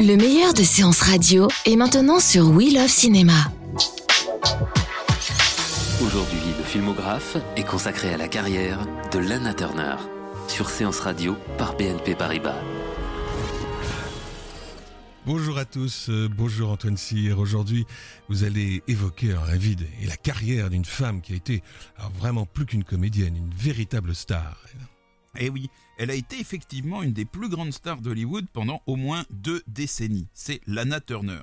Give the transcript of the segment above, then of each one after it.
Le meilleur de séances radio est maintenant sur We Love Cinéma. Aujourd'hui, le filmographe est consacré à la carrière de Lana Turner sur Séance Radio par BNP Paribas. Bonjour à tous, euh, bonjour Antoine Cyr. Aujourd'hui, vous allez évoquer un rêve et la carrière d'une femme qui a été alors, vraiment plus qu'une comédienne, une véritable star. Eh oui, elle a été effectivement une des plus grandes stars d'Hollywood pendant au moins deux décennies. C'est Lana Turner.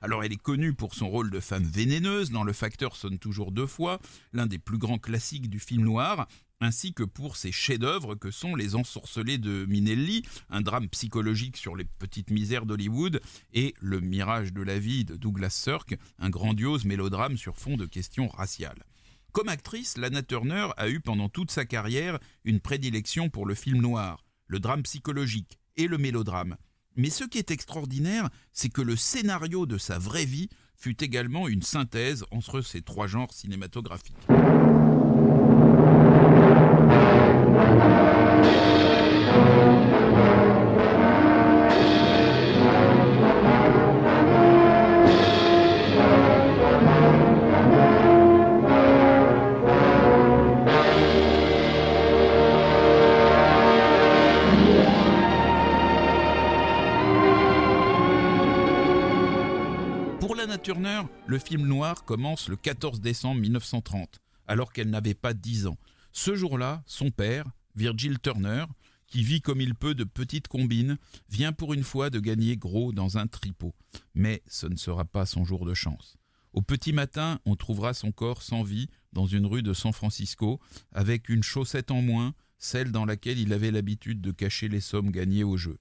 Alors elle est connue pour son rôle de femme vénéneuse dans Le Facteur sonne toujours deux fois, l'un des plus grands classiques du film noir, ainsi que pour ses chefs-d'œuvre que sont Les Ensorcelés de Minelli, un drame psychologique sur les petites misères d'Hollywood, et Le Mirage de la vie de Douglas Sirk, un grandiose mélodrame sur fond de questions raciales. Comme actrice, Lana Turner a eu pendant toute sa carrière une prédilection pour le film noir, le drame psychologique et le mélodrame. Mais ce qui est extraordinaire, c'est que le scénario de sa vraie vie fut également une synthèse entre ces trois genres cinématographiques. Le film noir commence le 14 décembre 1930, alors qu'elle n'avait pas 10 ans. Ce jour-là, son père, Virgil Turner, qui vit comme il peut de petites combines, vient pour une fois de gagner gros dans un tripot. Mais ce ne sera pas son jour de chance. Au petit matin, on trouvera son corps sans vie dans une rue de San Francisco, avec une chaussette en moins, celle dans laquelle il avait l'habitude de cacher les sommes gagnées au jeu.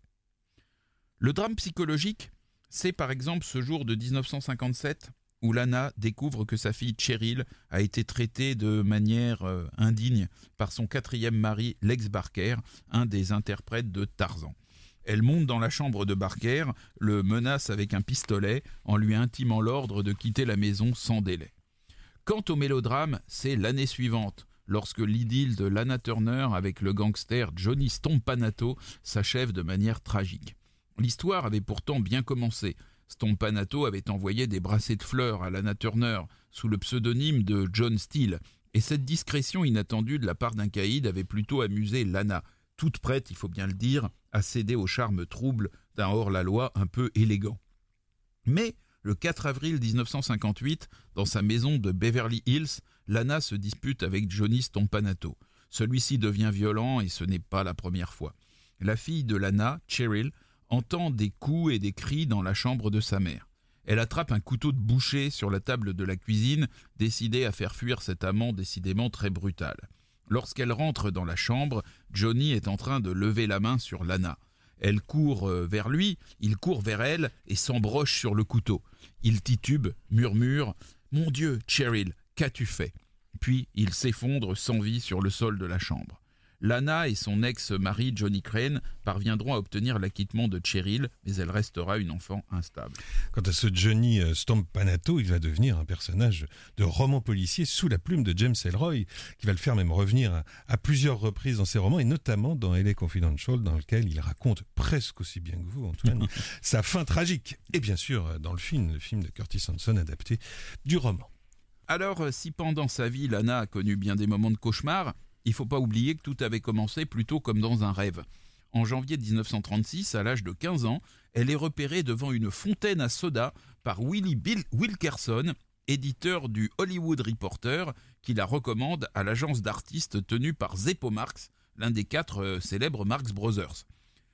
Le drame psychologique, c'est par exemple ce jour de 1957 où Lana découvre que sa fille Cheryl a été traitée de manière euh, indigne par son quatrième mari Lex Barker, un des interprètes de Tarzan. Elle monte dans la chambre de Barker, le menace avec un pistolet en lui intimant l'ordre de quitter la maison sans délai. Quant au mélodrame, c'est l'année suivante, lorsque l'idylle de Lana Turner avec le gangster Johnny Stompanato s'achève de manière tragique. L'histoire avait pourtant bien commencé. Stompanato avait envoyé des brassées de fleurs à Lana Turner sous le pseudonyme de John Steele, et cette discrétion inattendue de la part d'un caïd avait plutôt amusé Lana, toute prête, il faut bien le dire, à céder au charme trouble d'un hors-la-loi un peu élégant. Mais le 4 avril 1958, dans sa maison de Beverly Hills, Lana se dispute avec Johnny Stompanato. Celui-ci devient violent et ce n'est pas la première fois. La fille de Lana, Cheryl, entend des coups et des cris dans la chambre de sa mère. Elle attrape un couteau de boucher sur la table de la cuisine, décidée à faire fuir cet amant décidément très brutal. Lorsqu'elle rentre dans la chambre, Johnny est en train de lever la main sur Lana. Elle court euh, vers lui, il court vers elle et s'embroche sur le couteau. Il titube, murmure Mon Dieu, Cheryl, qu'as-tu fait? Puis il s'effondre sans vie sur le sol de la chambre. Lana et son ex-mari Johnny Crane parviendront à obtenir l'acquittement de Cheryl, mais elle restera une enfant instable. Quant à ce Johnny euh, Stompanato, il va devenir un personnage de roman policier sous la plume de James Ellroy, qui va le faire même revenir à, à plusieurs reprises dans ses romans, et notamment dans LA Confidential, dans lequel il raconte presque aussi bien que vous, Antoine, sa fin tragique. Et bien sûr, euh, dans le film, le film de Curtis Hanson adapté du roman. Alors, euh, si pendant sa vie, Lana a connu bien des moments de cauchemar, il faut pas oublier que tout avait commencé plutôt comme dans un rêve. En janvier 1936, à l'âge de 15 ans, elle est repérée devant une fontaine à soda par Willie Bill Wilkerson, éditeur du Hollywood Reporter, qui la recommande à l'agence d'artistes tenue par Zeppo Marx, l'un des quatre euh, célèbres Marx Brothers.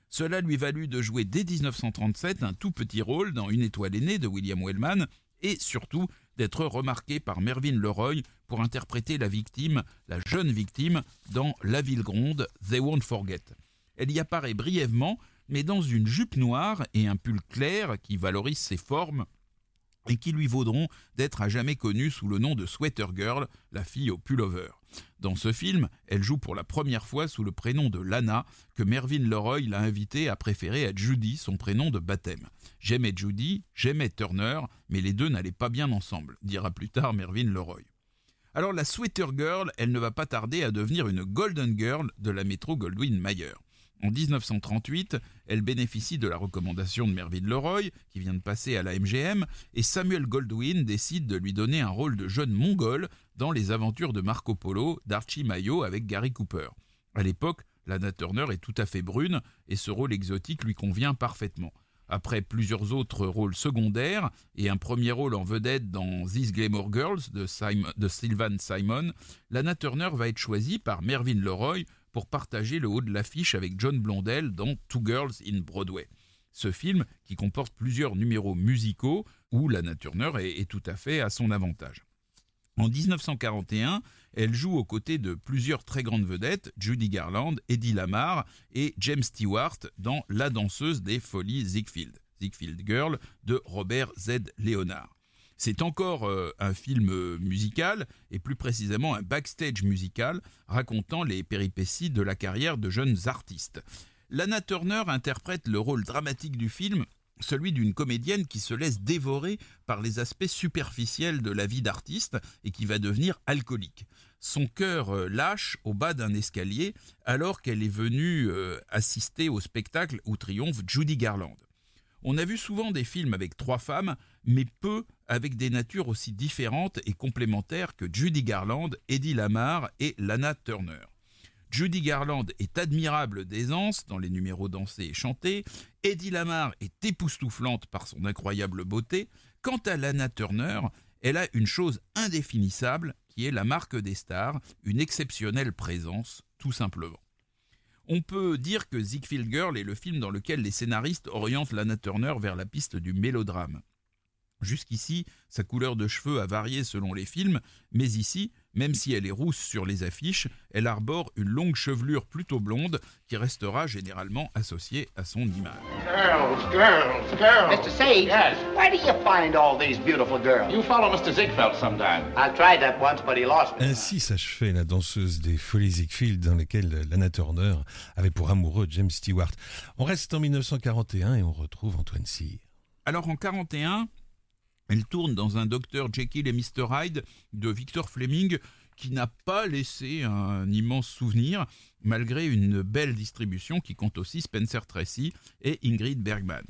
Cela lui valut de jouer dès 1937 un tout petit rôle dans Une étoile aînée de William Wellman et surtout d'être remarquée par Mervyn Leroy pour interpréter la victime, la jeune victime, dans La Ville Gronde, They Won't Forget. Elle y apparaît brièvement, mais dans une jupe noire et un pull clair qui valorise ses formes et qui lui vaudront d'être à jamais connue sous le nom de Sweater Girl, la fille au pullover. Dans ce film, elle joue pour la première fois sous le prénom de Lana, que Mervyn Leroy l'a invitée à préférer à Judy, son prénom de baptême. J'aimais Judy, j'aimais Turner, mais les deux n'allaient pas bien ensemble, dira plus tard Mervyn Leroy. Alors la Sweater Girl, elle ne va pas tarder à devenir une Golden Girl de la métro Goldwyn Mayer. En 1938, elle bénéficie de la recommandation de Mervyn Leroy, qui vient de passer à la MGM, et Samuel Goldwyn décide de lui donner un rôle de jeune mongol dans les aventures de Marco Polo d'Archie Mayo avec Gary Cooper. À l'époque, Lana Turner est tout à fait brune et ce rôle exotique lui convient parfaitement. Après plusieurs autres rôles secondaires et un premier rôle en vedette dans These Glamour Girls de, de Sylvan Simon, Lana Turner va être choisie par Mervyn Leroy pour partager le haut de l'affiche avec John Blondell dans Two Girls in Broadway. Ce film, qui comporte plusieurs numéros musicaux, où Lana Turner est, tout à fait à son avantage. En 1941, elle joue aux côtés de plusieurs très grandes vedettes, Judy Garland, Eddie Lamar et James Stewart dans La danseuse des folies Ziegfeld, Ziegfeld Girl de Robert Z. Leonard. C'est encore euh, un film euh, musical, et plus précisément un backstage musical, racontant les péripéties de la carrière de jeunes artistes. Lana Turner interprète le rôle dramatique du film, celui d'une comédienne qui se laisse dévorer par les aspects superficiels de la vie d'artiste et qui va devenir alcoolique. Son cœur euh, lâche au bas d'un escalier alors qu'elle est venue assister au spectacle où triomphe Judy Garland. On a vu souvent des films avec trois femmes, mais peu avec des natures aussi différentes et complémentaires que Judy Garland, Eddie Lamar et Lana Turner. Judy Garland est admirable d'aisance dans les numéros dansés et chantés, Eddie Lamar est époustouflante par son incroyable beauté, quant à Lana Turner, elle a une chose indéfinissable qui est la marque des stars, une exceptionnelle présence, tout simplement. On peut dire que Ziegfeld Girl est le film dans lequel les scénaristes orientent Lana Turner vers la piste du mélodrame. Jusqu'ici, sa couleur de cheveux a varié selon les films, mais ici, même si elle est rousse sur les affiches, elle arbore une longue chevelure plutôt blonde qui restera généralement associée à son image. Girls, girls, girls. Mr. Sage, yes. why do you find all these beautiful girls? You follow Mr. Ziegfeld sometime. I tried that once, but he lost me. Ainsi s'achevait la danseuse des Folies Ziegfeld dans lesquelles Lana Turner avait pour amoureux James Stewart. On reste en 1941 et on retrouve Antoine Cyr. Alors en 41, elle tourne dans un Dr Jekyll et Mr Hyde de Victor Fleming qui n'a pas laissé un immense souvenir malgré une belle distribution qui compte aussi Spencer Tracy et Ingrid Bergman.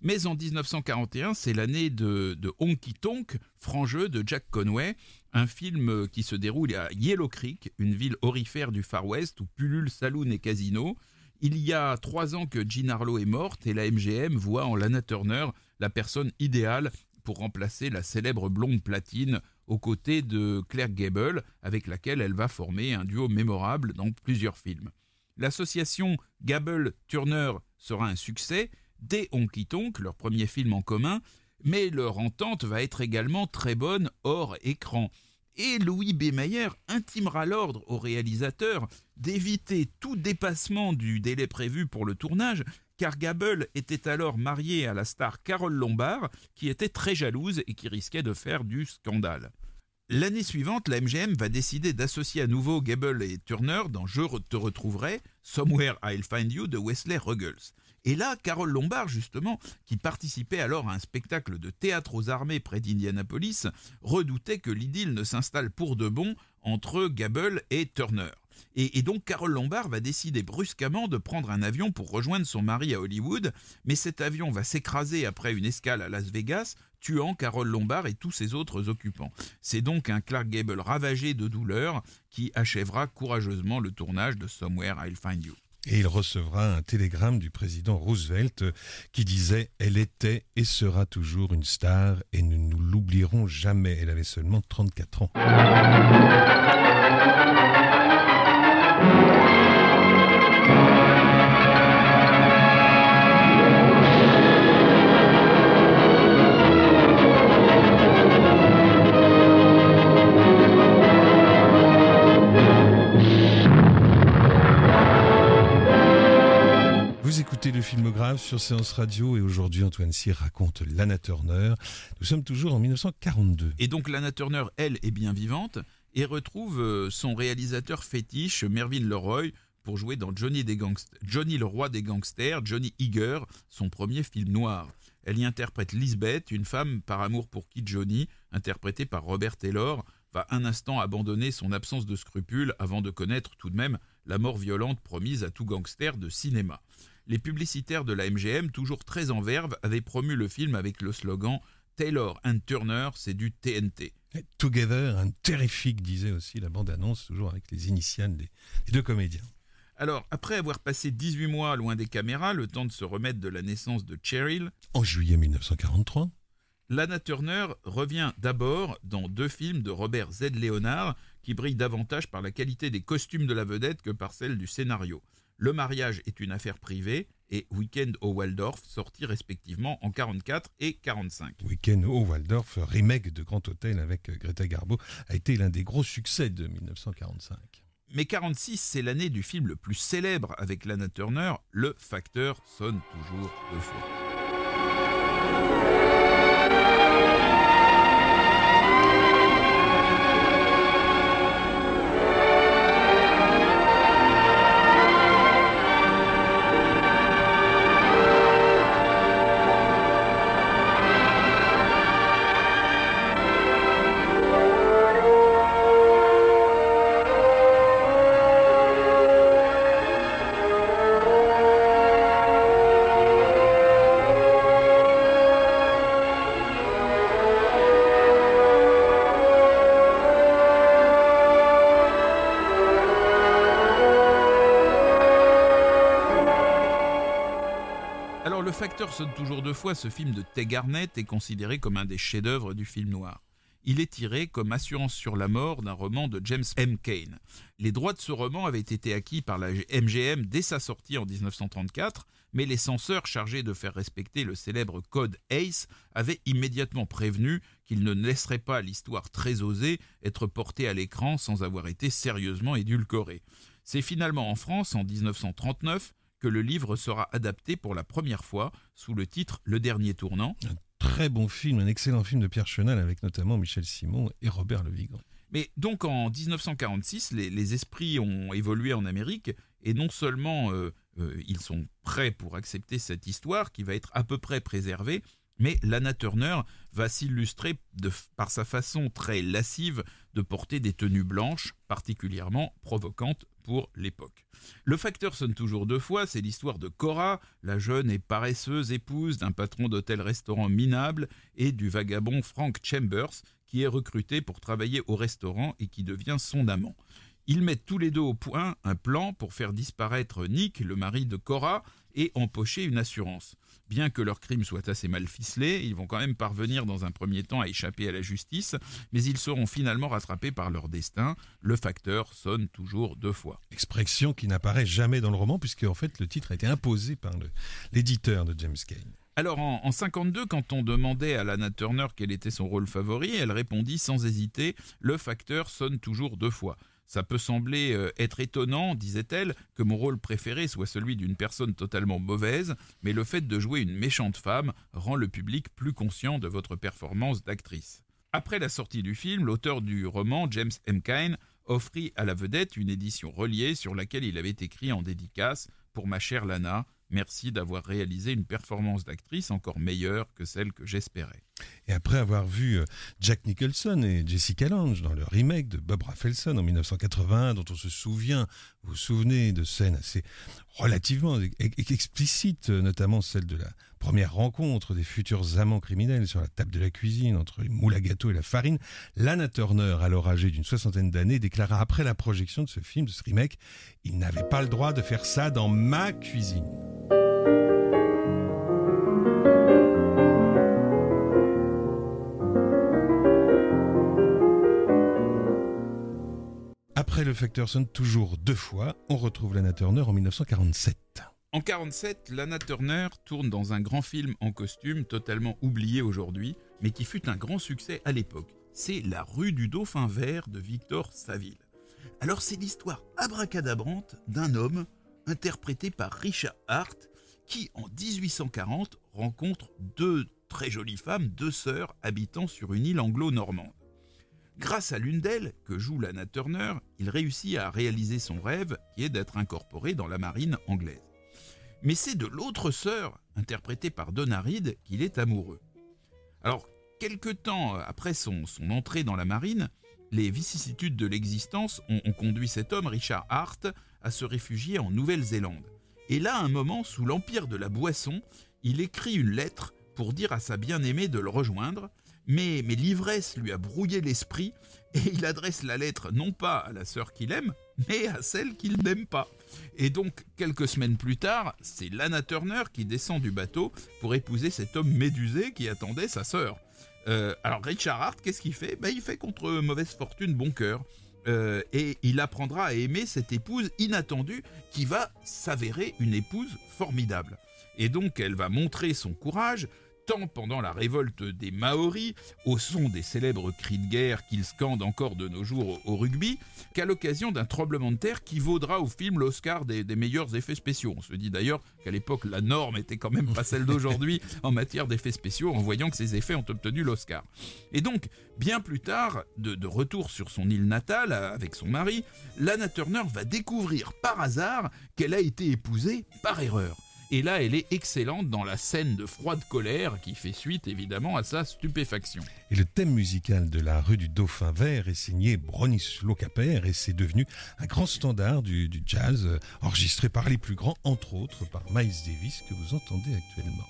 Mais en 1941, c'est l'année de, de, Honky Tonk, franc jeu de Jack Conway, un film qui se déroule à Yellow Creek, une ville orifère du Far West où pullulent saloon et casino. Il y a trois ans que Jean Harlow est morte et la MGM voit en Lana Turner la personne idéale pour remplacer la célèbre blonde platine aux côtés de Claire Gable, avec laquelle elle va former un duo mémorable dans plusieurs films. L'association Gable-Turner sera un succès dès Honky Tonk, leur premier film en commun, mais leur entente va être également très bonne hors écran. Et Louis B. Mayer intimera l'ordre au réalisateur d'éviter tout dépassement du délai prévu pour le tournage, car Gable était alors marié à la star Carole Lombard, qui était très jalouse et qui risquait de faire du scandale. L'année suivante, la MGM va décider d'associer à nouveau Gable et Turner dans Je te retrouverai, Somewhere I'll Find You de Wesley Ruggles. Et là, Carole Lombard, justement, qui participait alors à un spectacle de théâtre aux armées près d'Indianapolis, redoutait que l'idylle ne s'installe pour de bon entre Gable et Turner. Et, donc Carole Lombard va décider brusquement de prendre un avion pour rejoindre son mari à Hollywood, mais cet avion va s'écraser après une escale à Las Vegas, tuant Carole Lombard et tous ses autres occupants. C'est donc un Clark Gable ravagé de douleur qui achèvera courageusement le tournage de Somewhere I'll Find You. Et il recevra un télégramme du président Roosevelt qui disait Elle était et sera toujours une star et nous ne l'oublierons jamais. Elle avait seulement 34 ans. Sur Séance Radio et aujourd'hui Antoine Cyr raconte Lana Turner. Nous sommes toujours en 1942. Et donc Lana Turner, elle, est bien vivante et retrouve euh, son réalisateur fétiche, Mervyn Leroy, pour jouer dans Johnny, des Johnny le roi des gangsters, Johnny Eager, son premier film noir. Elle y interprète Lisbeth, une femme par amour pour qui Johnny, interprétée par Robert Taylor, va un instant abandonner son absence de scrupules avant de connaître tout de même la mort violente promise à tout gangster de cinéma. Les publicitaires de la MGM, toujours très en verve, avaient promu le film avec le slogan Taylor and Turner, c'est du TNT. Together, un terrifique, disait aussi la bande-annonce, toujours avec les initiales des, deux comédiens. Alors, après avoir passé 18 mois loin des caméras, le temps de se remettre de la naissance de Cheryl. En juillet 1943. Lana Turner revient d'abord dans deux films de Robert Z. Leonard qui brillent davantage par la qualité des costumes de la vedette que par celle du scénario. Le mariage est une affaire privée et Weekend au Waldorf, sortis respectivement en 44 et 45. Weekend au Waldorf, remake de Grand Hôtel avec Greta Garbo, a été l'un des gros succès de 1945. Mais 46, c'est l'année du film le plus célèbre avec Lana Turner, Le Facteur sonne toujours deux fois. Facteur sonne toujours deux fois, ce film de Tay Garnett est considéré comme un des chefs-d'œuvre du film noir. Il est tiré comme assurance sur la mort d'un roman de James M. Cain. Les droits de ce roman avaient été acquis par la MGM dès sa sortie en 1934, mais les censeurs chargés de faire respecter le célèbre code ACE avaient immédiatement prévenu qu'ils ne laisseraient pas l'histoire très osée être portée à l'écran sans avoir été sérieusement édulcorée. C'est finalement en France, en 1939, que le livre sera adapté pour la première fois sous le titre Le Dernier Tournant. Un très bon film, un excellent film de Pierre Chenal avec notamment Michel Simon et Robert Le Vigan. Mais donc en 1946, les, esprits ont évolué en Amérique et non seulement euh, euh, ils sont prêts pour accepter cette histoire qui va être à peu près préservée, mais Lana Turner va s'illustrer par sa façon très lascive de porter des tenues blanches particulièrement provocantes pour l'époque. Le facteur sonne toujours deux fois, c'est l'histoire de Cora, la jeune et paresseuse épouse d'un patron d'hôtel-restaurant minable et du vagabond Frank Chambers, qui est recruté pour travailler au restaurant et qui devient son amant. Ils mettent tous les deux au point un plan pour faire disparaître Nick, le mari de Cora, et empocher une assurance. Bien que leur crime soit assez mal ficelé, ils vont quand même parvenir dans un premier temps à échapper à la justice, mais ils seront finalement rattrapés par leur destin. Le facteur sonne toujours deux fois. Expression qui n'apparaît jamais dans le roman, puisque en fait le titre a été imposé par l'éditeur de James Cain. Alors en, en, 52, quand on demandait à Lana Turner quel était son rôle favori, elle répondit sans hésiter Le facteur sonne toujours deux fois. Ça peut sembler euh, être étonnant, disait-elle, que mon rôle préféré soit celui d'une personne totalement mauvaise, mais le fait de jouer une méchante femme rend le public plus conscient de votre performance d'actrice. Après la sortie du film, l'auteur du roman, James M. Cain, offrit à la vedette une édition reliée sur laquelle il avait écrit en dédicace Pour ma chère Lana, merci d'avoir réalisé une performance d'actrice encore meilleure que celle que j'espérais. Et après avoir vu euh, Jack Nicholson et Jessica Lange dans le remake de Bob Rafelson en 1981, dont on se souvient, vous vous souvenez de scènes assez relativement explicites, notamment celle de la première rencontre des futurs amants criminels sur la table de la cuisine entre les moules à gâteau et la farine, Lana Turner, alors âgée d'une soixantaine d'années, déclara après la projection de ce film, de ce remake, il n'avait pas le droit de faire ça dans ma cuisine. Après le Facteur sonne toujours deux fois, on retrouve Lana Turner en 1947. En 1947, Lana Turner tourne dans un grand film en costume totalement oublié aujourd'hui, mais qui fut un grand succès à l'époque. C'est La rue du Dauphin Vert de Victor Saville. Alors c'est l'histoire abracadabrante d'un homme interprété par Richard Hart qui, en 1840, rencontre deux très jolies femmes, deux sœurs habitant sur une île anglo-normande. Grâce à l'une d'elles, que joue Lana Turner, il réussit à réaliser son rêve, qui est d'être incorporé dans la marine anglaise. Mais c'est de l'autre sœur, interprétée par Donna qu'il est amoureux. Alors, quelque temps après son, entrée dans la marine, les vicissitudes de l'existence ont, conduit cet homme, Richard Hart, à se réfugier en Nouvelle-Zélande. Et là, un moment, sous l'empire de la boisson, il écrit une lettre pour dire à sa bien-aimée de le rejoindre, mais, l'ivresse lui a brouillé l'esprit et il adresse la lettre non pas à la sœur qu'il aime, mais à celle qu'il n'aime pas. Et donc, quelques semaines plus tard, c'est Lana Turner qui descend du bateau pour épouser cet homme médusé qui attendait sa sœur. Euh, alors Richard Hart, qu'est-ce qu'il fait? Ben, Il fait contre mauvaise fortune bon cœur. Euh, et il apprendra à aimer cette épouse inattendue qui va s'avérer une épouse formidable. Et donc elle va montrer son courage, tant pendant la révolte des Maoris, au son des célèbres cris de guerre qu'ils scandent encore de nos jours au, rugby, qu'à l'occasion d'un tremblement de terre qui vaudra au film l'Oscar des, meilleurs effets spéciaux. On se dit d'ailleurs qu'à l'époque, la norme était quand même pas celle d'aujourd'hui en matière d'effets spéciaux, en voyant que ces effets ont obtenu l'Oscar. Et donc, bien plus tard, de, de retour sur son île natale avec son mari, Lana Turner va découvrir par hasard qu'elle a été épousée par erreur. Et là, elle est excellente dans la scène de froide colère qui fait suite évidemment à sa stupéfaction. Et le thème musical de la rue du Dauphin Vert est signé Bronislaw Capper et c'est devenu un grand standard du, du, jazz enregistré par les plus grands, entre autres par Miles Davis que vous entendez actuellement.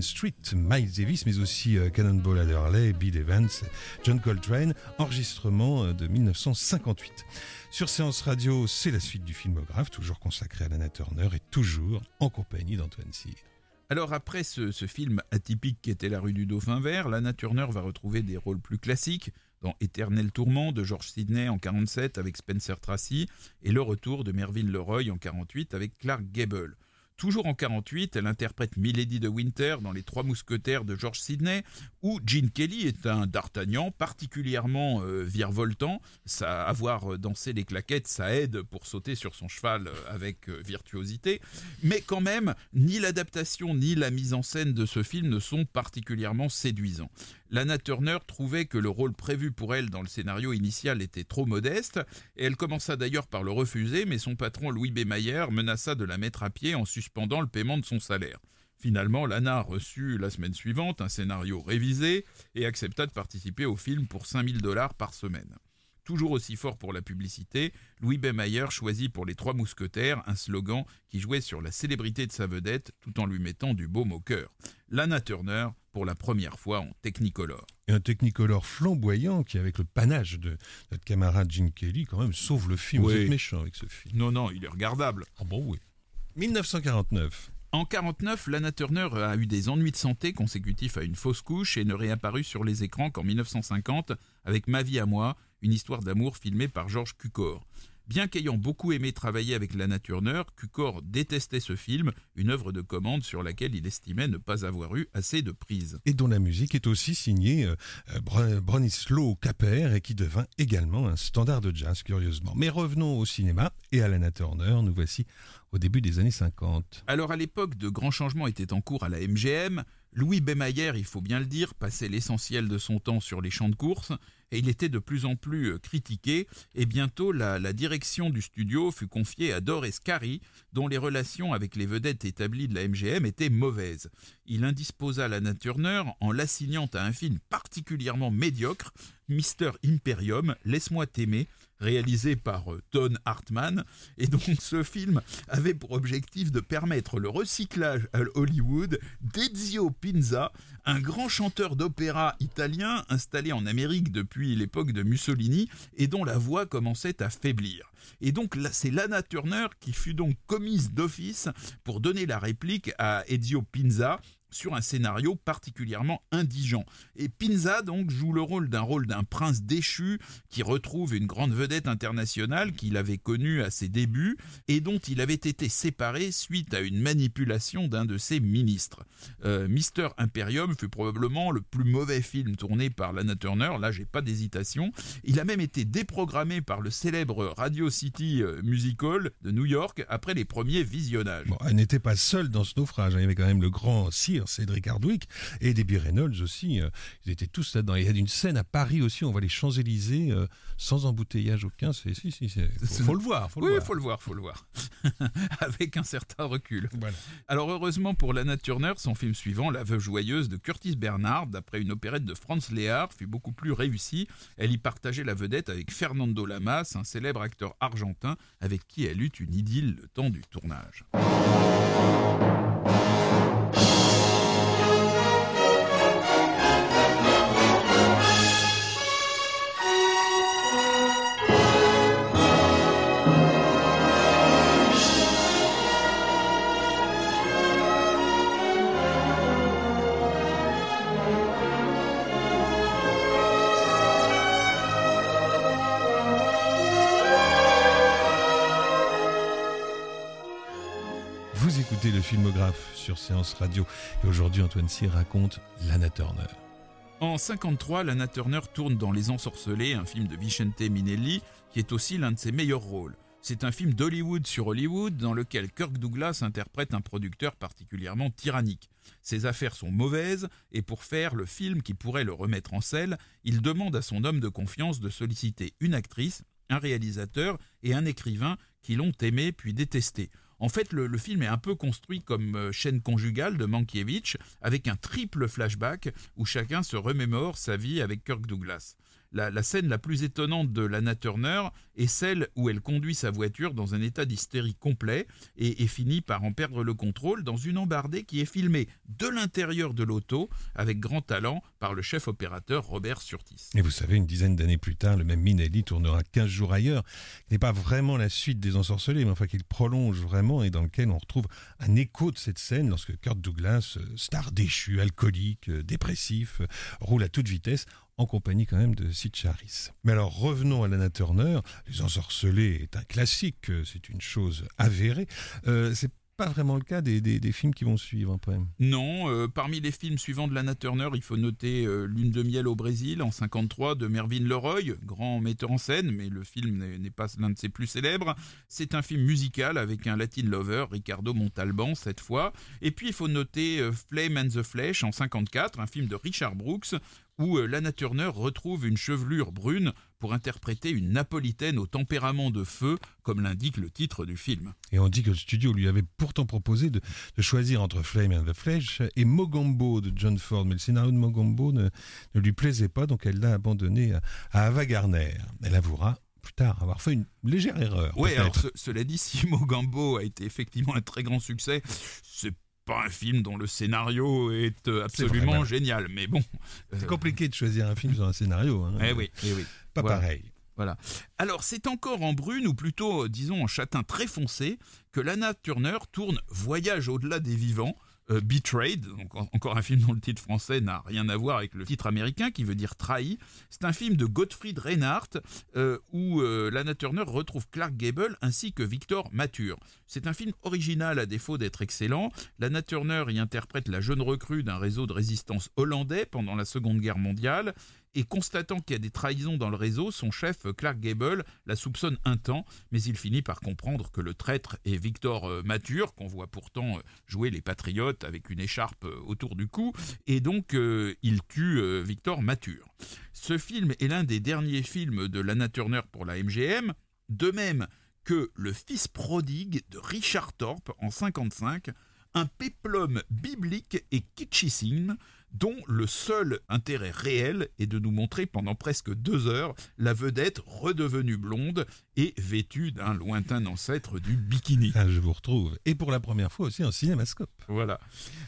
Street, Miles Davis, mais aussi euh, Cannonball Adderley, Bill Evans, John Coltrane, enregistrement euh, de 1958. Sur Séance Radio, c'est la suite du filmographe, toujours consacré à Lana Turner et toujours en compagnie d'Antoine Cyr. Alors après ce, film atypique qui était La rue du Dauphin Vert, Lana Turner va retrouver des rôles plus classiques dans Éternel Tourment de George Sidney en 47 avec Spencer Tracy et Le Retour de Mervyn Leroy en 48 avec Clark Gable. Toujours en 48, elle interprète Milady de Winter dans Les Trois Mousquetaires de George Sidney, où Gene Kelly est un d'Artagnan particulièrement euh, virevoltant. Ça, avoir euh, dansé les claquettes, ça aide pour sauter sur son cheval euh, avec virtuosité. Mais quand même, ni l'adaptation ni la mise en scène de ce film ne sont particulièrement séduisants. Lana Turner trouvait que le rôle prévu pour elle dans le scénario initial était trop modeste, et elle commença d'ailleurs par le refuser, mais son patron Louis B. Mayer menaça de la mettre à pied en suspendant le paiement de son salaire. Finalement, Lana reçut la semaine suivante un scénario révisé et accepta de participer au film pour 5000 dollars par semaine. Toujours aussi fort pour la publicité, Louis B. Mayer choisit pour les Trois Mousquetaires un slogan qui jouait sur la célébrité de sa vedette tout en lui mettant du baume au cœur. Lana Turner, pour la première fois en Technicolor. Et un Technicolor flamboyant qui, avec le panache de notre camarade Jim Kelly, quand même sauve le film. Vous êtes méchant avec ce film. Non, non, il est regardable. Ah bon, oui. 1949. En 49, Lana Turner a eu des ennuis de santé consécutifs à une fausse couche et ne réapparut sur les écrans qu'en 1950 avec Ma vie à moi, une histoire d'amour filmée par George Cukor. Bien qu'ayant beaucoup aimé travailler avec Lana Turner, Cukor détestait ce film, une œuvre de commande sur laquelle il estimait ne pas avoir eu assez de prise. Et dont la musique est aussi signée euh, euh Bronislaw Capper et qui devint également un standard de jazz, curieusement. Mais revenons au cinéma et à Lana Turner, nous voici au début des années 50. Alors à l'époque, de grands changements étaient en cours à la MGM. Louis Bémayer, il faut bien le dire, passait l'essentiel de son temps sur les champs de course et il était de plus en plus euh, critiqué et bientôt la, direction du studio fut confiée à Doris Carey dont les relations avec les vedettes établies de la MGM étaient mauvaises. Il indisposa Lana Turner en l'assignant à un film particulièrement médiocre, Mister Imperium, Laisse-moi t'aimer, réalisé par euh, Don Hartman. Et donc ce film avait pour objectif de permettre le recyclage à Hollywood d'Ezio Pinza, un grand chanteur d'opéra italien installé en Amérique depuis l'époque de Mussolini et dont la voix commençait à faiblir. Et donc c'est Lana Turner qui fut donc commise d'office pour donner la réplique à Ezio Pinza sur un scénario particulièrement indigent. Et Pinza donc joue le rôle d'un prince déchu qui retrouve une grande vedette internationale qu'il avait connue à ses débuts et dont il avait été séparé suite à une manipulation d'un de ses ministres. Euh, Mister Imperium fut probablement le plus mauvais film tourné par Lana Turner, là j'ai pas d'hésitation. Il a même été déprogrammé par le célèbre Radio City euh, Musical de New York après les premiers visionnages. Elle n'était pas seule dans ce naufrage, hein. il y avait quand même le grand Cédric Hardwick et Debbie Reynolds aussi. Euh, ils étaient tous là-dedans. Il y a une scène à Paris aussi, on voit les Champs-Élysées euh, sans embouteillage aucun. C'est, si, si, faut, le voir. oui, il faut le voir, faut le voir. Avec un certain recul. Alors heureusement pour Lana Turner, son film suivant, La Veuve Joyeuse de Curtis Bernard, d'après une opérette de Franz Léard, fut beaucoup plus réussi. Elle y partageait la vedette avec Fernando Lamas, un célèbre acteur argentin avec qui elle eut une idylle le temps du tournage. Sur Séance Radio. Et aujourd'hui, Antoine Cyr raconte Lana Turner. En 53, Lana Turner tourne dans Les Ensorcelés, un film de Vicente Minelli, qui est aussi l'un de ses meilleurs rôles. C'est un film d'Hollywood sur Hollywood dans lequel Kirk Douglas interprète un producteur particulièrement tyrannique. Ses affaires sont mauvaises et pour faire le film qui pourrait le remettre en selle, il demande à son homme de confiance de solliciter une actrice, un réalisateur et un écrivain qui l'ont aimé puis détesté. En fait, le, film est un peu construit comme euh, chaîne conjugale de Mankiewicz, avec un triple flashback où chacun se remémore sa vie avec Kirk Douglas la, scène la plus étonnante de Lana Turner est celle où elle conduit sa voiture dans un état d'hystérie complet et, finit par en perdre le contrôle dans une embardée qui est filmée de l'intérieur de l'auto avec grand talent par le chef opérateur Robert Surtis. Et vous savez, une dizaine d'années plus tard, le même Minelli tournera 15 jours ailleurs, qui n'est pas vraiment la suite des Ensorcelés, mais enfin qu'il prolonge vraiment et dans lequel on retrouve un écho de cette scène lorsque Kurt Douglas, euh, star déchu, alcoolique, euh, dépressif, euh, roule à toute vitesse en compagnie quand même de Sid Charis. Mais alors revenons à Lana Turner. Les Ensorcelés est un classique, c'est une chose avérée. Euh, c'est pas vraiment le cas des, films qui vont suivre quand même. Non, euh, parmi les films suivants de Lana Turner, il faut noter euh, Lune de miel au Brésil en 53 de Mervyn Leroy, grand metteur en scène, mais le film n'est pas l'un de ses plus célèbres. C'est un film musical avec un Latin lover, Ricardo Montalban cette fois. Et puis il faut noter Flame and the Flesh en 54, un film de Richard Brooks où euh, Lana Turner retrouve une chevelure brune pour interpréter une napolitaine au tempérament de feu, comme l'indique le titre du film. Et on dit que le studio lui avait pourtant proposé de, choisir entre Flame and the Flesh et Mogambo de John Ford, mais le scénario de Mogambo ne, lui plaisait pas, donc elle l'a abandonné à, Ava Gardner. Elle avouera plus tard avoir fait une légère erreur. Oui, alors cela dit, si Mogambo a été effectivement un très grand succès, c'est pas un film dont le scénario est euh, absolument génial, mais bon. C'est euh, compliqué de choisir un film sur un scénario. Hein. Eh oui, eh oui. Pas pareil. Voilà. Alors, c'est encore en brune, ou plutôt, euh, disons, en châtain très foncé, que Lana Turner tourne Voyage au-delà des vivants, euh, Betrayed, encore un film dont le titre français n'a rien à voir avec le titre américain qui veut dire trahi. C'est un film de Gottfried Reinhardt euh, où euh, Lana Turner retrouve Clark Gable ainsi que Victor Mature. C'est un film original à défaut d'être excellent. Lana Turner y interprète la jeune recrue d'un réseau de résistance hollandais pendant la Seconde Guerre mondiale et constatant qu'il y a des trahisons dans le réseau, son chef Clark Gable la soupçonne un temps, mais il finit par comprendre que le traître est Victor euh, Mature, qu'on voit pourtant euh, jouer les patriotes avec une écharpe euh, autour du cou, et donc il tue Victor Mature. Ce film est l'un des derniers films de Lana Turner pour la MGM, de même que Le Fils prodigue de Richard Thorpe en 1955, un péplum biblique et kitschissime dont le seul intérêt réel est de nous montrer pendant presque deux heures la vedette redevenue blonde et vêtue d'un lointain ancêtre du bikini. Ah, je vous retrouve. Et pour la première fois aussi en cinémascope. Voilà.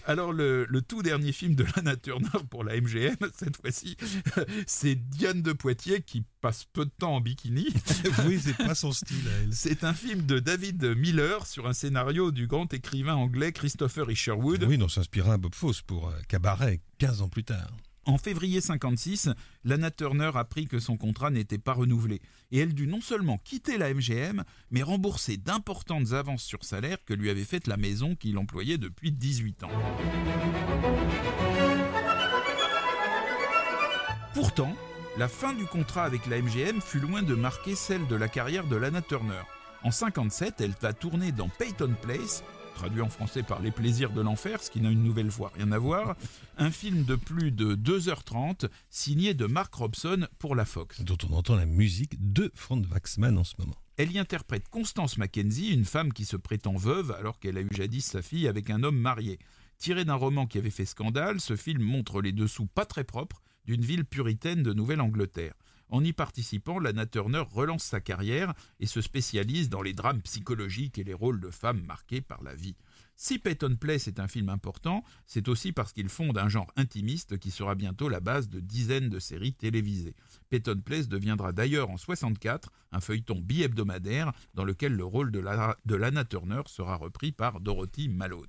Alors le, tout dernier film de Lana Turner pour la MGM, cette fois-ci, c'est Diane de Poitiers qui passe peu de temps en bikini. oui, c'est pas son style. C'est un film de David Miller sur un scénario du grand écrivain anglais Christopher Isherwood. Oui, dont s'inspira Bob Fosse pour euh, Cabaret 15 ans plus tard. En février 56, Lana Turner apprit que son contrat n'était pas renouvelé et elle dut non seulement quitter la MGM, mais rembourser d'importantes avances sur salaire que lui avait faites la maison qu'il employait depuis 18 ans. Pourtant, la fin du contrat avec la MGM fut loin de marquer celle de la carrière de Lana Turner. En 57, elle va tourner dans Peyton Place, traduit en français par Les plaisirs de l'enfer, ce qui n'a une nouvelle fois rien à voir, un film de plus de 2h30 signé de Mark Robson pour la Fox. Dont on entend la musique de Franz Waxman en ce moment. Elle y interprète Constance Mackenzie, une femme qui se prétend veuve alors qu'elle a eu jadis sa fille avec un homme marié. Tiré d'un roman qui avait fait scandale, ce film montre les dessous pas très propres d'une ville puritaine de Nouvelle-Angleterre. En y participant, Lana Turner relance sa carrière et se spécialise dans les drames psychologiques et les rôles de femmes marqués par la vie. Si Peyton Place est un film important, c'est aussi parce qu'il fonde un genre intimiste qui sera bientôt la base de dizaines de séries télévisées. Peyton Place deviendra d'ailleurs en 64 un feuilleton bi-hebdomadaire dans lequel le rôle de, Lana Turner sera repris par Dorothy Malone.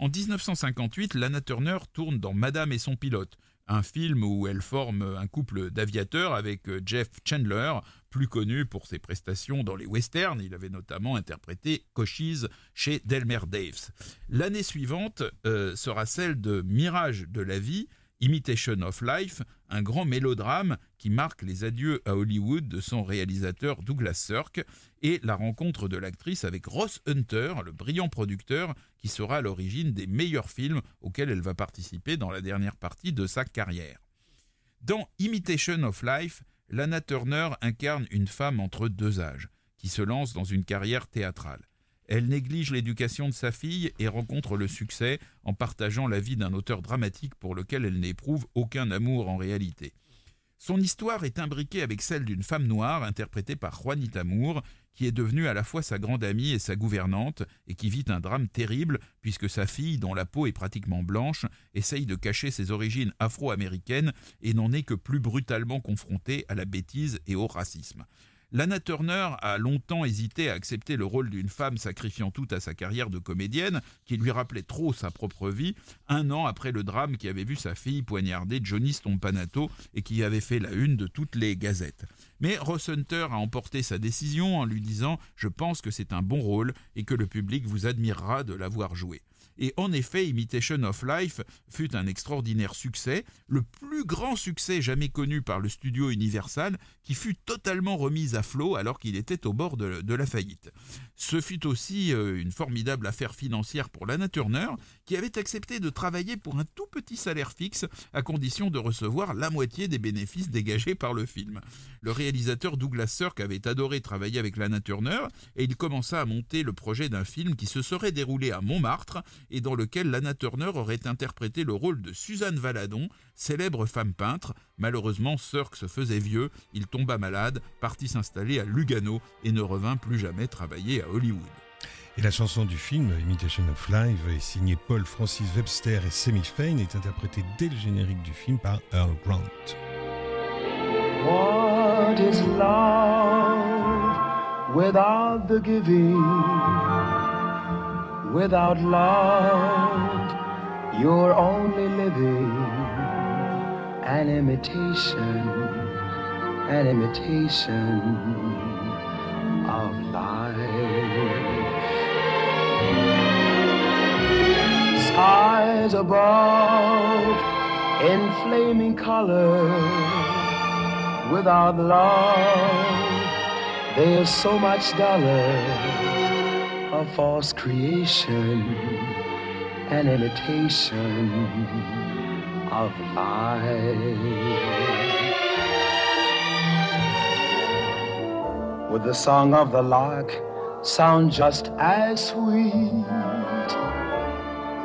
En 1958, Lana Turner tourne dans Madame et son pilote, un film où elle forme un couple d'aviateurs avec euh, Jeff Chandler, plus connu pour ses prestations dans les westerns. Il avait notamment interprété Cochise chez Delmer Daves. L'année suivante euh, sera celle de Mirage de la vie, Imitation of Life, un grand mélodrame qui marque les adieux à Hollywood de son réalisateur Douglas Sirk et la rencontre de l'actrice avec Ross Hunter, le brillant producteur qui sera à l'origine des meilleurs films auxquels elle va participer dans la dernière partie de sa carrière. Dans Imitation of Life, Lana Turner incarne une femme entre deux âges qui se lance dans une carrière théâtrale. Elle néglige l'éducation de sa fille et rencontre le succès en partageant la vie d'un auteur dramatique pour lequel elle n'éprouve aucun amour en réalité. Son histoire est imbriquée avec celle d'une femme noire interprétée par Juanita Moore, qui est devenue à la fois sa grande amie et sa gouvernante, et qui vit un drame terrible puisque sa fille, dont la peau est pratiquement blanche, essaye de cacher ses origines afro-américaines et n'en est que plus brutalement confrontée à la bêtise et au racisme. Lana Turner a longtemps hésité à accepter le rôle d'une femme sacrifiant tout à sa carrière de comédienne, qui lui rappelait trop sa propre vie, un an après le drame qui avait vu sa fille poignarder Johnny Stompanato et qui avait fait la une de toutes les gazettes. Mais Ross Hunter a emporté sa décision en lui disant Je pense que c'est un bon rôle et que le public vous admirera de l'avoir joué. Et en effet, Imitation of Life fut un extraordinaire succès, le plus grand succès jamais connu par le studio Universal, qui fut totalement remis à flot alors qu'il était au bord de, la faillite. Ce fut aussi euh, une formidable affaire financière pour Lana Turner, qui avait accepté de travailler pour un tout petit salaire fixe, à condition de recevoir la moitié des bénéfices dégagés par le film. Le réalisateur Douglas Sirk avait adoré travailler avec Lana Turner, et il commença à monter le projet d'un film qui se serait déroulé à Montmartre et dans lequel Lana Turner aurait interprété le rôle de Suzanne Valadon, célèbre femme peintre. Malheureusement, Sirk se faisait vieux, il tomba malade, partit s'installer à Lugano et ne revint plus jamais travailler à Hollywood. Et la chanson du film, Imitation of Life, est signée Paul Francis Webster et Semi Fain, est interprétée dès le générique du film par Earl Grant. What is love without the giving? Without love, you're only living an imitation, an imitation of life. Skies above in flaming color. Without love, they are so much duller. A false creation, an imitation of. Would the song of the lark sound just as sweet?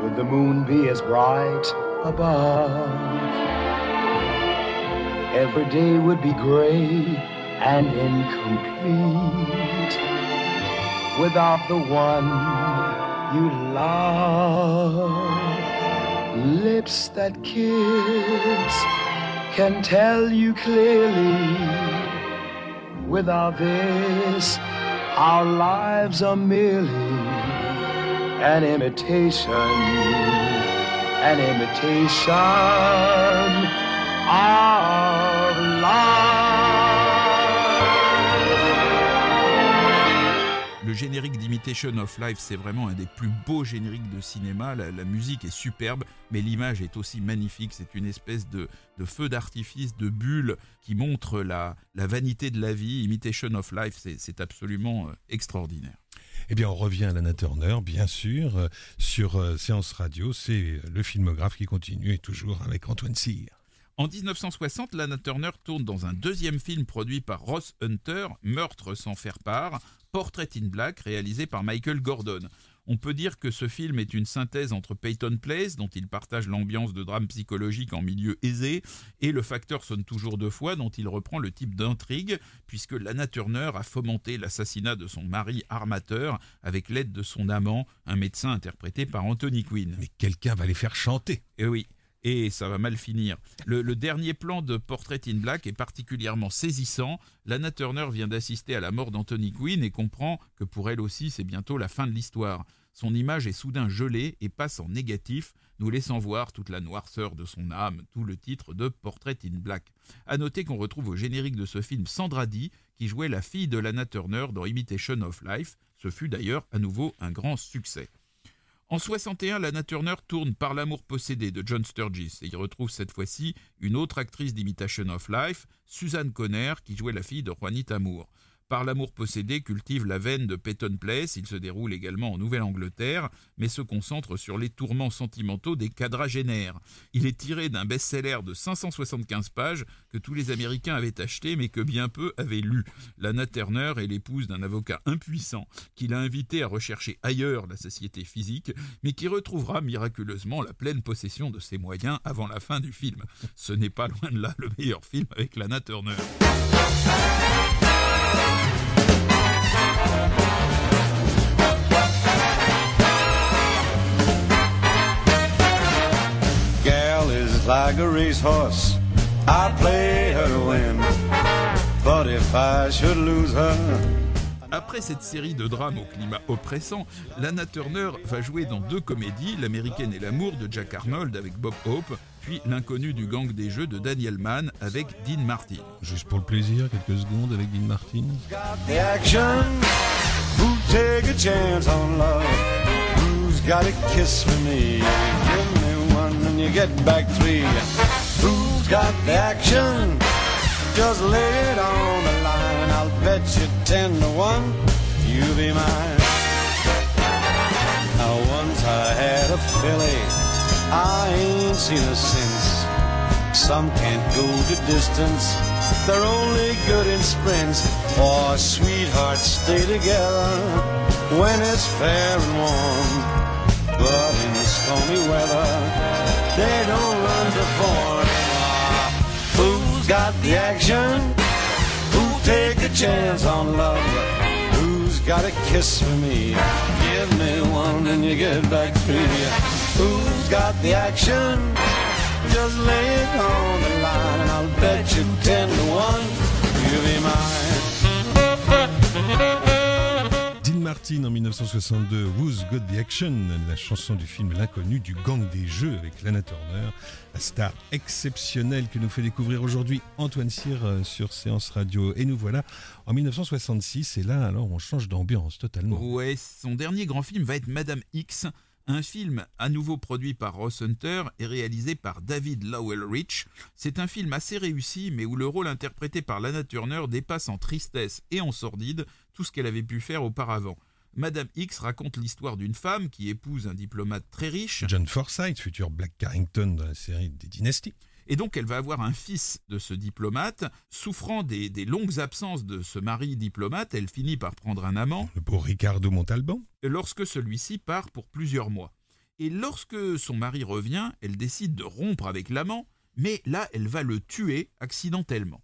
Would the moon be as bright above? Every day would be gray and incomplete without the one you love. Lips that kiss can tell you clearly without this, our lives are merely an imitation, an imitation of life. Le générique d'Imitation of Life, c'est vraiment un des plus beaux génériques de cinéma. La, la musique est superbe, mais l'image est aussi magnifique. C'est une espèce de, de feu d'artifice, de bulle qui montre la, la, vanité de la vie. Imitation of Life, c'est absolument euh, extraordinaire. Eh bien, on revient à Lana Turner, bien sûr, euh, sur euh, Séance Radio. C'est le filmographe qui continue et toujours avec Antoine Cyr. En 1960, Lana Turner tourne dans un deuxième film produit par Ross Hunter, Meurtre sans faire part, Portrait in Black, réalisé par Michael Gordon. On peut dire que ce film est une synthèse entre Peyton Place, dont il partage l'ambiance de drame psychologique en milieu aisé, et Le facteur sonne toujours deux fois, dont il reprend le type d'intrigue, puisque Lana Turner a fomenté l'assassinat de son mari armateur avec l'aide de son amant, un médecin interprété par Anthony Quinn. Mais quelqu'un va les faire chanter. Eh oui et ça va mal finir. Le, dernier plan de Portrait in Black est particulièrement saisissant. Lana Turner vient d'assister à la mort d'Anthony Quinn et comprend que pour elle aussi c'est bientôt la fin de l'histoire. Son image est soudain gelée et passe en négatif, nous laissant voir toute la noirceur de son âme, tout le titre de Portrait in Black. À noter qu'on retrouve au générique de ce film Sandra Dee, qui jouait la fille de Lana Turner dans Imitation of Life. Ce fut d'ailleurs à nouveau un grand succès. En 61, Lana Turner tourne Par l'amour possédé de John Sturgis et il retrouve cette fois-ci une autre actrice d'Imitation of Life, Suzanne Conner, qui jouait la fille de Juanita Moore. Par l'amour possédé cultive la veine de Peyton Place, il se déroule également en Nouvelle-Angleterre, mais se concentre sur les tourments sentimentaux des quadragénaires. Il est tiré d'un best-seller de 575 pages que tous les Américains avaient acheté mais que bien peu avaient lu. Lana Turner est l'épouse d'un avocat impuissant qui l'a invité à rechercher ailleurs la société physique, mais qui retrouvera miraculeusement la pleine possession de ses moyens avant la fin du film. Ce n'est pas loin de là le meilleur film avec Lana Turner. Gal is like a racehorse. I play her to win. But if I should lose her. Après cette série de drames au climat oppressant, Lana Turner va jouer dans deux comédies, L'américaine et l'amour de Jack Arnold avec Bob Hope, puis L'inconnu du gang des jeux de Daniel Mann avec Dean Martin. Juste pour le plaisir, quelques secondes avec Dean Martin. The action. Who take a chance on love? Who's got a kiss for me? Give me one and you get back three. Who's got the action? Just lay it on the line. Bet you ten to one. you'll be mine. Now once I had a filly. I ain't seen her since. Some can't go the distance. They're only good in sprints. Or sweethearts stay together when it's fair and warm. But in stormy weather, they don't run to form. Ah, who's got the action? Take a chance on love? Who's got a kiss for me? Give me one and you get back three. Who's got the action? Just lay it on the line and I'll bet you ten to one you'll be mine. Martin en 1962, Who's Got the Action, la chanson du film L'inconnu du gang des jeux avec Lana Turner, la star exceptionnelle que nous fait découvrir aujourd'hui Antoine Cyr euh, sur Séance Radio. Et nous voilà en 1966 et là alors on change d'ambiance totalement. Ouais, son dernier grand film va être Madame X un film à nouveau produit par Ross Hunter et réalisé par David Lowell Rich. C'est un film assez réussi, mais où le rôle interprété par Lana Turner dépasse en tristesse et en sordide tout ce qu'elle avait pu faire auparavant. Madame X raconte l'histoire d'une femme qui épouse un diplomate très riche. John Forsythe, futur Black Carrington dans la série des Dynasties. Et donc elle va avoir un fils de ce diplomate. Souffrant des, des, longues absences de ce mari diplomate, elle finit par prendre un amant. Le beau Ricardo Montalban. Lorsque celui-ci part pour plusieurs mois. Et lorsque son mari revient, elle décide de rompre avec l'amant, mais là elle va le tuer accidentellement.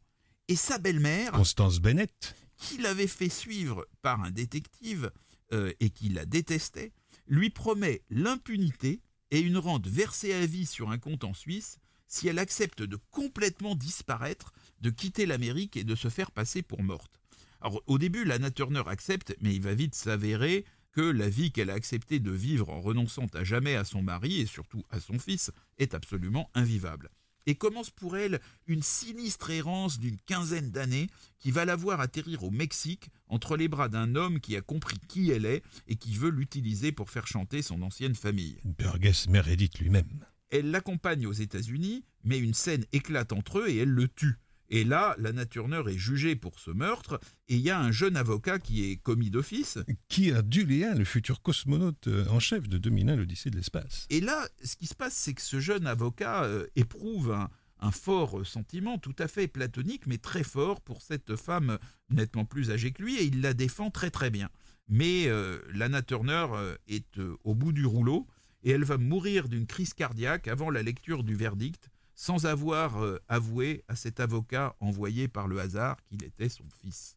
Et sa belle-mère, Constance Bennett, qui l'avait fait suivre par un détective euh, et qui la détestait, lui promet l'impunité et une rente versée à vie sur un compte en Suisse si elle accepte de complètement disparaître, de quitter l'Amérique et de se faire passer pour morte. Alors au début, Lana Turner accepte, mais il va vite s'avérer que la vie qu'elle a accepté de vivre en renonçant à jamais à son mari et surtout à son fils est absolument invivable. Et commence pour elle une sinistre errance d'une quinzaine d'années qui va la voir atterrir au Mexique entre les bras d'un homme qui a compris qui elle est et qui veut l'utiliser pour faire chanter son ancienne famille. Burgess Meredith lui-même. Elle l'accompagne aux États-Unis, mais une scène éclate entre eux et elle le tue. Et là, Lana Turner est jugée pour ce meurtre, et il y a un jeune avocat qui est commis d'office. Qui a Duléa, le futur cosmonaute euh, en chef de 2001, l'Odyssée de l'espace. Et là, ce qui se passe, c'est que ce jeune avocat euh, éprouve un, un, fort sentiment, tout à fait platonique, mais très fort pour cette femme nettement plus âgée que lui, et il la défend très très bien. Mais euh, Lana Turner euh, est euh, au bout du rouleau, et elle va mourir d'une crise cardiaque avant la lecture du verdict sans avoir euh, avoué à cet avocat envoyé par le hasard qu'il était son fils.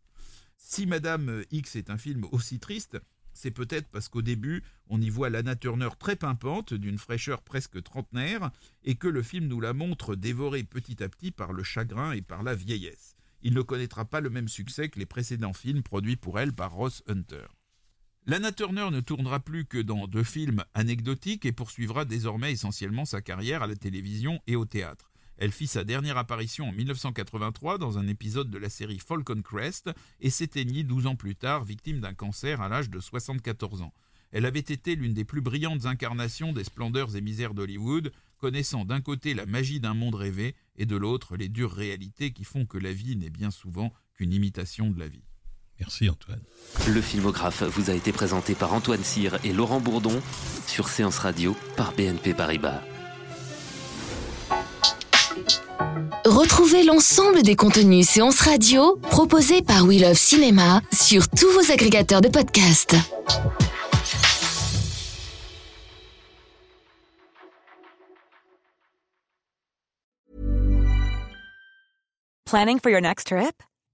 Si Madame X est un film aussi triste, c'est peut-être parce qu'au début, on y voit Lana Turner très pimpante, d'une fraîcheur presque trentenaire, et que le film nous la montre dévorée petit à petit par le chagrin et par la vieillesse. Il ne connaîtra pas le même succès que les précédents films produits pour elle par Ross Hunter. Lana Turner ne tournera plus que dans deux films anecdotiques et poursuivra désormais essentiellement sa carrière à la télévision et au théâtre. Elle fit sa dernière apparition en 1983 dans un épisode de la série Falcon Crest et s'éteignit 12 ans plus tard, victime d'un cancer à l'âge de 74 ans. Elle avait été l'une des plus brillantes incarnations des splendeurs et misères d'Hollywood, connaissant d'un côté la magie d'un monde rêvé et de l'autre les dures réalités qui font que la vie n'est bien souvent qu'une imitation de la vie. Merci Antoine. Le filmographe vous a été présenté par Antoine Cyr et Laurent Bourdon sur Séance Radio par BNP Paribas. Retrouvez l'ensemble des contenus séances radio proposés par We Love Cinéma sur tous vos agrégateurs de podcasts. Planning for your next trip?